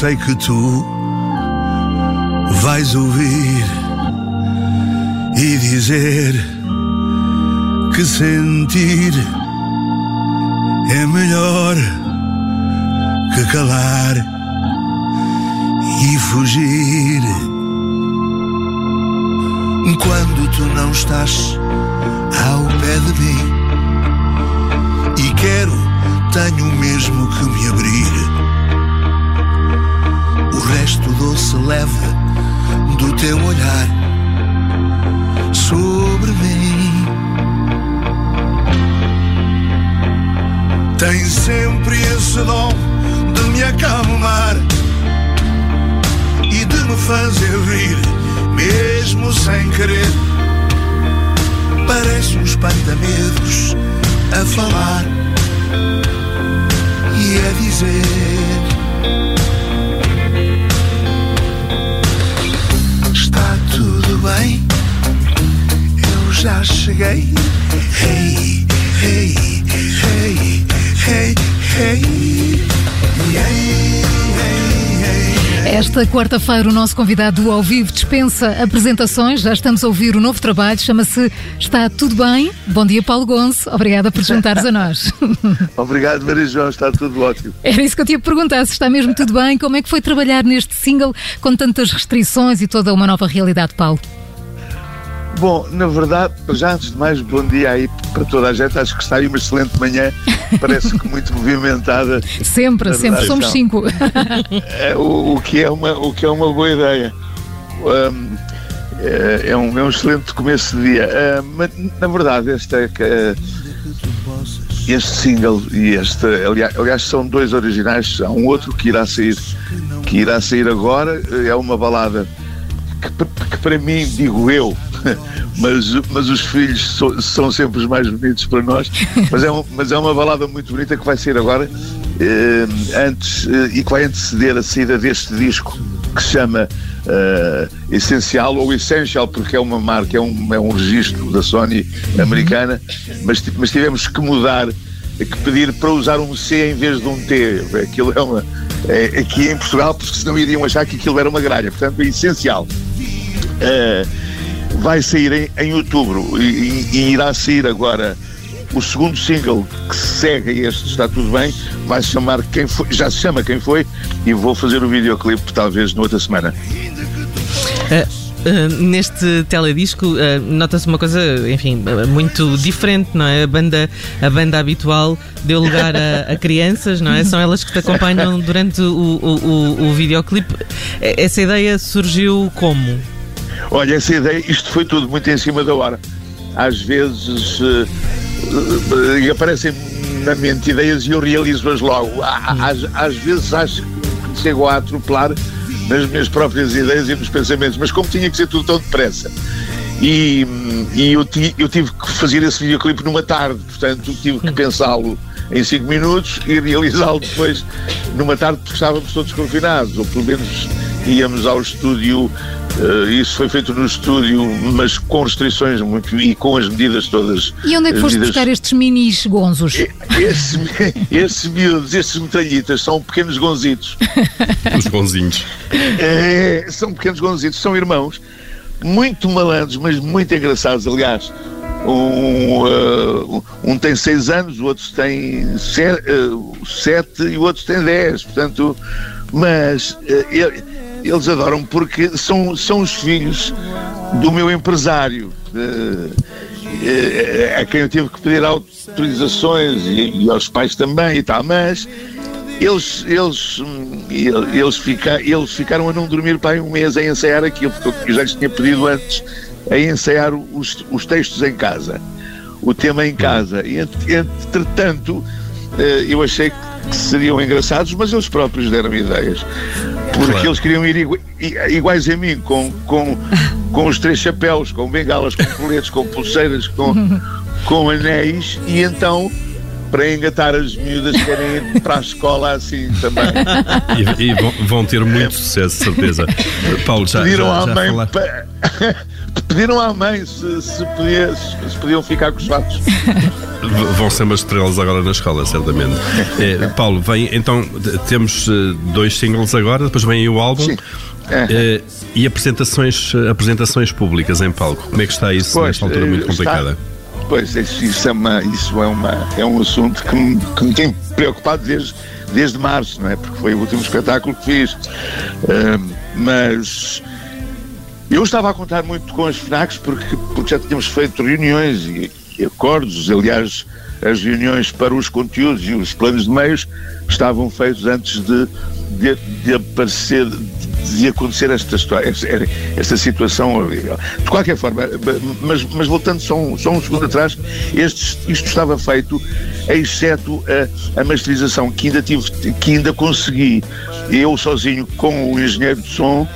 sei que tu vais ouvir e dizer que sentir é melhor que calar e fugir. Quando tu não estás ao pé de mim e quero, tenho mesmo que me abrir. O resto doce leve do teu olhar sobre mim. Tem sempre esse dom de me acalmar e de me fazer rir, mesmo sem querer. Parece um espanta-medos a falar e a dizer: já cheguei. Hey, hey, hey, hey, hey. Esta quarta-feira, o nosso convidado do ao vivo dispensa apresentações. Já estamos a ouvir o novo trabalho, chama-se Está Tudo Bem. Bom dia, Paulo Gonço. Obrigada por juntares a nós. Obrigado, Maria João, está tudo ótimo. Era isso que eu tinha perguntar, se está mesmo tudo bem. Como é que foi trabalhar neste single com tantas restrições e toda uma nova realidade, Paulo? Bom, na verdade, já antes de mais, bom dia aí para toda a gente. Acho que está aí uma excelente manhã, parece que muito movimentada. Sempre, sempre, somos cinco. É, o, o, que é uma, o que é uma boa ideia. Um, é, é, um, é um excelente começo de dia. Uh, mas, na verdade, este, uh, este single e este, aliás, aliás, são dois originais. Há um outro que irá sair, que irá sair agora. É uma balada que, que para mim, digo eu, mas, mas os filhos so, são sempre os mais bonitos para nós. Mas é, um, mas é uma balada muito bonita que vai sair agora, eh, antes, eh, e que vai anteceder a saída deste disco que se chama eh, Essencial ou Essential, porque é uma marca, é um, é um registro da Sony americana, mas, mas tivemos que mudar, que pedir para usar um C em vez de um T. Aquilo é uma. É, aqui em Portugal, porque senão iriam achar que aquilo era uma gralha. Portanto, é essencial. Uh, vai sair em, em outubro e, e, irá sair agora o segundo single que segue este Está Tudo Bem, vai chamar Quem Foi, já se chama Quem Foi, e vou fazer o videoclipe talvez noutra semana. Uh. Uh, neste teledisco uh, nota-se uma coisa, enfim, muito diferente, não é? A banda, a banda habitual deu lugar a, a crianças, não é? São elas que te acompanham durante o, o, o, o videoclipe. Essa ideia surgiu como? Olha, essa ideia, isto foi tudo muito em cima da hora. Às vezes uh, uh, aparecem na mente ideias e eu realizo-as logo. Às, às vezes acho que chego a atropelar nas minhas próprias ideias e nos pensamentos, mas como tinha que ser tudo tão depressa. E, e eu, ti, eu tive que fazer esse videoclipe numa tarde, portanto tive que pensá-lo em 5 minutos e realizá-lo depois numa tarde porque estávamos todos confinados, ou pelo menos íamos ao estúdio Uh, isso foi feito no estúdio, mas com restrições muito, e com as medidas todas. E onde é que foste medidas... buscar estes minis gonzos? Esses, esses miúdos, esses metralhitas, são pequenos gonzitos. Os gonzinhos. É, são pequenos gonzitos, são irmãos, muito malandros, mas muito engraçados, aliás. Um, uh, um tem seis anos, o outro tem sete, uh, sete e o outro tem dez, portanto, mas eles adoram porque são, são os filhos do meu empresário, a quem eu tive que pedir autorizações e, e aos pais também e tal, mas eles, eles, eles, fica, eles ficaram a não dormir para um mês a ensaiar aquilo, porque eu já lhes tinha pedido antes a ensaiar os, os textos em casa, o tema em casa. E, entretanto, eh, eu achei que seriam engraçados, mas eles próprios deram ideias porque claro. eles queriam ir iguais a mim, com, com, com os três chapéus, com bengalas, com coletes, com pulseiras, com, com anéis, e então para engatar as miúdas querem ir para a escola assim também. E, e vão, vão, ter muito sucesso, certeza. Paulo, já, Pediram já, já para, pediram à mãe se, se, podia, se, podiam ficar com os fatos. Vão ser umas estrelas agora na escola, certamente. É, Paulo, vem, então temos dois singles agora, depois vem aí o álbum. Sim. É. e apresentações, apresentações públicas em palco, como é que está isso pois, nesta altura muito complicada? Está, pois, isso, é, uma, isso é, uma, é um assunto que me, que me tem preocupado desde, desde março, não é? Porque foi o último espetáculo que fiz. Uh, mas eu estava a contar muito com as FNACs porque, porque já tínhamos feito reuniões e, e acordos, aliás, as reuniões para os conteúdos e os planos de meios estavam feitos antes de, de, de aparecer, de acontecer esta história, esta, situação horrível. De qualquer forma, mas, mas voltando só um, só um segundo atrás, este, isto estava feito, exceto a, a masterização que ainda tive, que ainda consegui, eu sozinho com o engenheiro de som,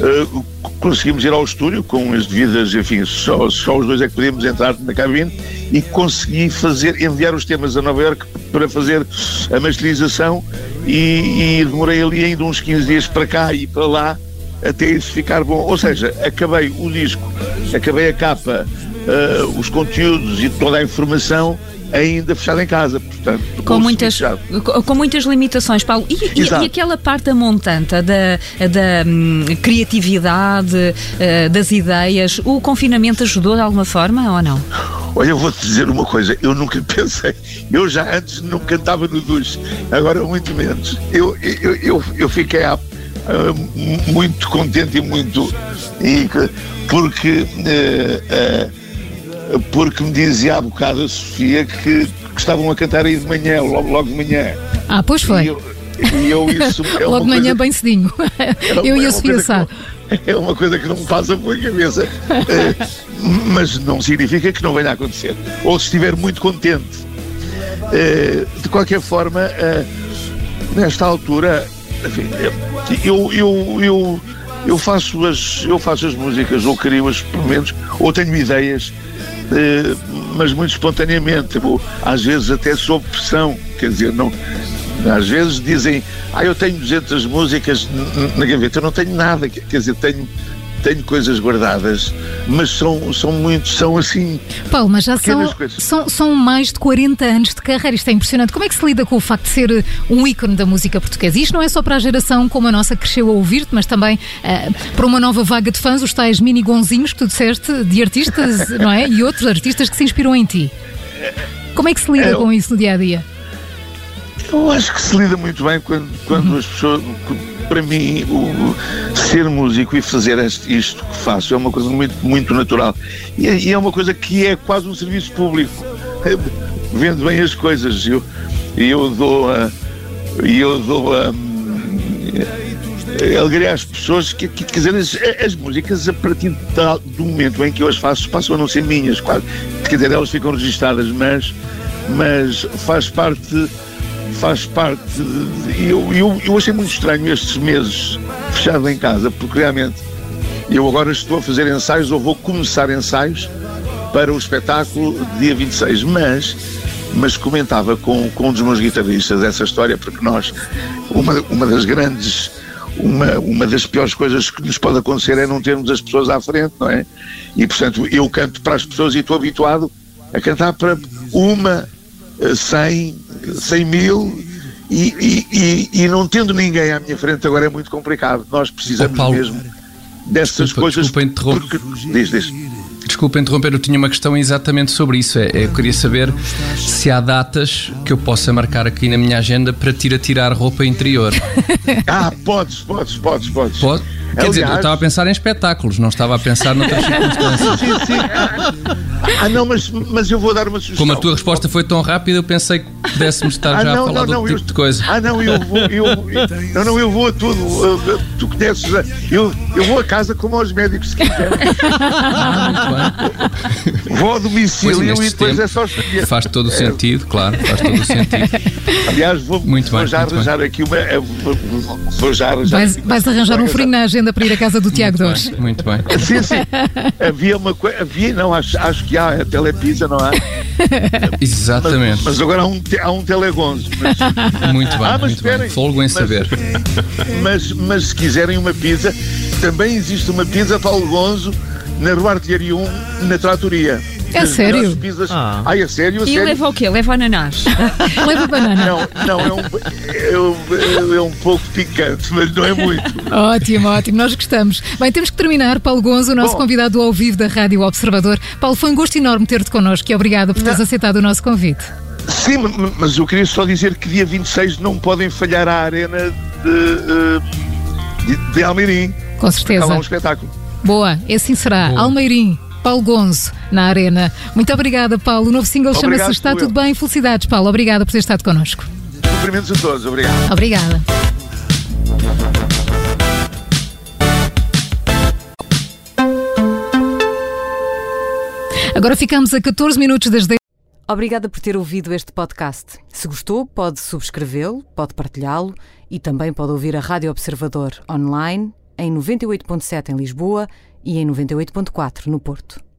uh, conseguimos ir ao estúdio com as devidas, enfim, só, só os dois é que podíamos entrar na cabine e consegui fazer, enviar os temas a Nova York para fazer a masterização e, e demorei ali ainda uns 15 dias para cá e para lá até isso ficar bom. Ou seja, acabei o disco, acabei a capa, uh, os conteúdos e toda a informação ainda fechado em casa, portanto, com muitas, com muitas limitações, Paulo. E, e, e aquela parte da montanta da, da hum, criatividade, uh, das ideias, o confinamento ajudou de alguma forma ou não? Olha, eu vou-te dizer uma coisa, eu nunca pensei, eu já antes não cantava no duche, agora muito menos. Eu, eu, eu, eu fiquei uh, muito contente e muito. E, porque. Uh, porque me dizia há bocado a Sofia que, que estavam a cantar aí de manhã, logo, logo de manhã. Ah, pois foi. E eu, e eu isso é logo de manhã, bem cedinho. É eu e a Sofia Sá. É uma coisa que não me passa pela cabeça. Eh, mas não significa que não venha a acontecer. Ou se estiver muito contente. Eh, de qualquer forma, eh, nesta altura, enfim, eu, eu, eu, eu, faço as, eu faço as músicas, ou crio-as, pelo menos, ou tenho ideias eh, mas muito espontaneamente, tipo, às vezes até sob pressão, quer dizer, não, às vezes dizem, ah, eu tenho 200 músicas na gaveta, eu não tenho nada, quer dizer, tenho tenho coisas guardadas, mas são, são muito, são assim. Paulo, mas já são, são, são, mais de 40 anos de carreira, isto é impressionante. Como é que se lida com o facto de ser um ícone da música portuguesa? Isto não é só para a geração como a nossa cresceu a ouvir-te, mas também uh, para uma nova vaga de fãs, os tais mini gonzinhos que tu disseste, de artistas, não é? E outros artistas que se inspiram em ti. Como é que se lida é, com isso no dia a dia? Eu acho que se lida muito bem quando, quando uhum. as pessoas para mim, o, ser músico e fazer isto que faço é uma coisa muito, muito natural. E, e é uma coisa que é quase um serviço público. Vendo bem as coisas. Eu, eu dou a. Eu dou a alegria às pessoas que, que quer dizer, as, as, músicas a partir do momento em que eu as faço passam a não ser minhas, quase. Quer dizer, elas ficam registadas, mas, mas faz parte faz parte. Eu, eu, eu achei muito estranho estes meses fechado em casa, porque realmente eu agora estou a fazer ensaios, ou vou começar ensaios para o espetáculo dia 26, mas mas comentava com, com um dos meus guitarristas essa história, porque nós, uma, uma das grandes, uma, uma das piores coisas que nos pode acontecer é não termos as pessoas à frente, não é? E portanto eu canto para as pessoas e estou habituado a cantar para uma, cem, cem mil e, e, e, e, não tendo ninguém à minha frente agora é muito complicado. Nós precisamos oh, Paulo, mesmo dessas desculpa, coisas. Desculpa interromper. Diz, diz. Desculpa interromper, eu tinha uma questão exatamente sobre isso. É, eu queria saber se há datas que eu possa marcar aqui na minha agenda para te ir a tirar roupa interior. ah, podes, podes, podes, podes. Pode? Quer Aliás, dizer, eu estava a pensar em espetáculos, não estava a pensar noutras circunstâncias. Sim, sim. Ah, não, mas, mas eu vou dar uma sugestão. Como a tua resposta foi tão rápida, eu pensei que pudéssemos estar ah, já não, a falar não, não, tipo eu, de coisa. Ah, não, eu vou, eu, eu, não, não, eu vou a tudo. Tu conheces, eu, eu vou a casa como aos médicos, se quiser. Ah, muito bem. Vou ao domicílio pois, e depois é só escolher. Faz todo o é. sentido, claro, faz todo o sentido. Aliás, vou, muito vou bem, já arranjar bem. aqui uma. Vou, vou já arranjar. Vais, vais arranjar um furinho na agenda para ir à casa do Tiago Dores. Muito bem. Sim, sim. Havia uma coisa. Havia, não, acho, acho que há a telepisa, não há? Exatamente. Mas, mas agora há um, há um telegonzo. Mas... Muito bem, ah, mas muito esperem, bem. Folgo em saber. Mas, mas se quiserem uma pizza, também existe uma pizza Paulo Gonzo na Rua Artilharia 1, na Tratoria. É sério? Pizzas... Ah. Ai, é sério? É e sério? leva o quê? Leva ananás? leva banana? Não, não é, um, é, é, um pouco picante, mas não é muito. ótimo, ótimo, nós gostamos. Bem, temos que terminar. Paulo Gonzo, o nosso Bom, convidado ao vivo da Rádio Observador. Paulo, foi um gosto enorme ter-te connosco e obrigada por teres não. aceitado o nosso convite. Sim, mas eu queria só dizer que dia 26 não podem falhar a arena de, eh, de, de Almeirim. Com certeza. É um espetáculo. Boa, assim será. Boa. Almeirim. Paulo Gonzo, na Arena. Muito obrigada, Paulo. O novo single chama-se Está Tudo Bem. Felicidades, Paulo. Obrigada por ter estado connosco. Cumprimentos a todos. Obrigado. Obrigada. Agora ficamos a 14 minutos das 10. Obrigada por ter ouvido este podcast. Se gostou, pode subscrevê-lo, pode partilhá-lo e também pode ouvir a Rádio Observador online em 98.7 em Lisboa e em 98.4 no Porto.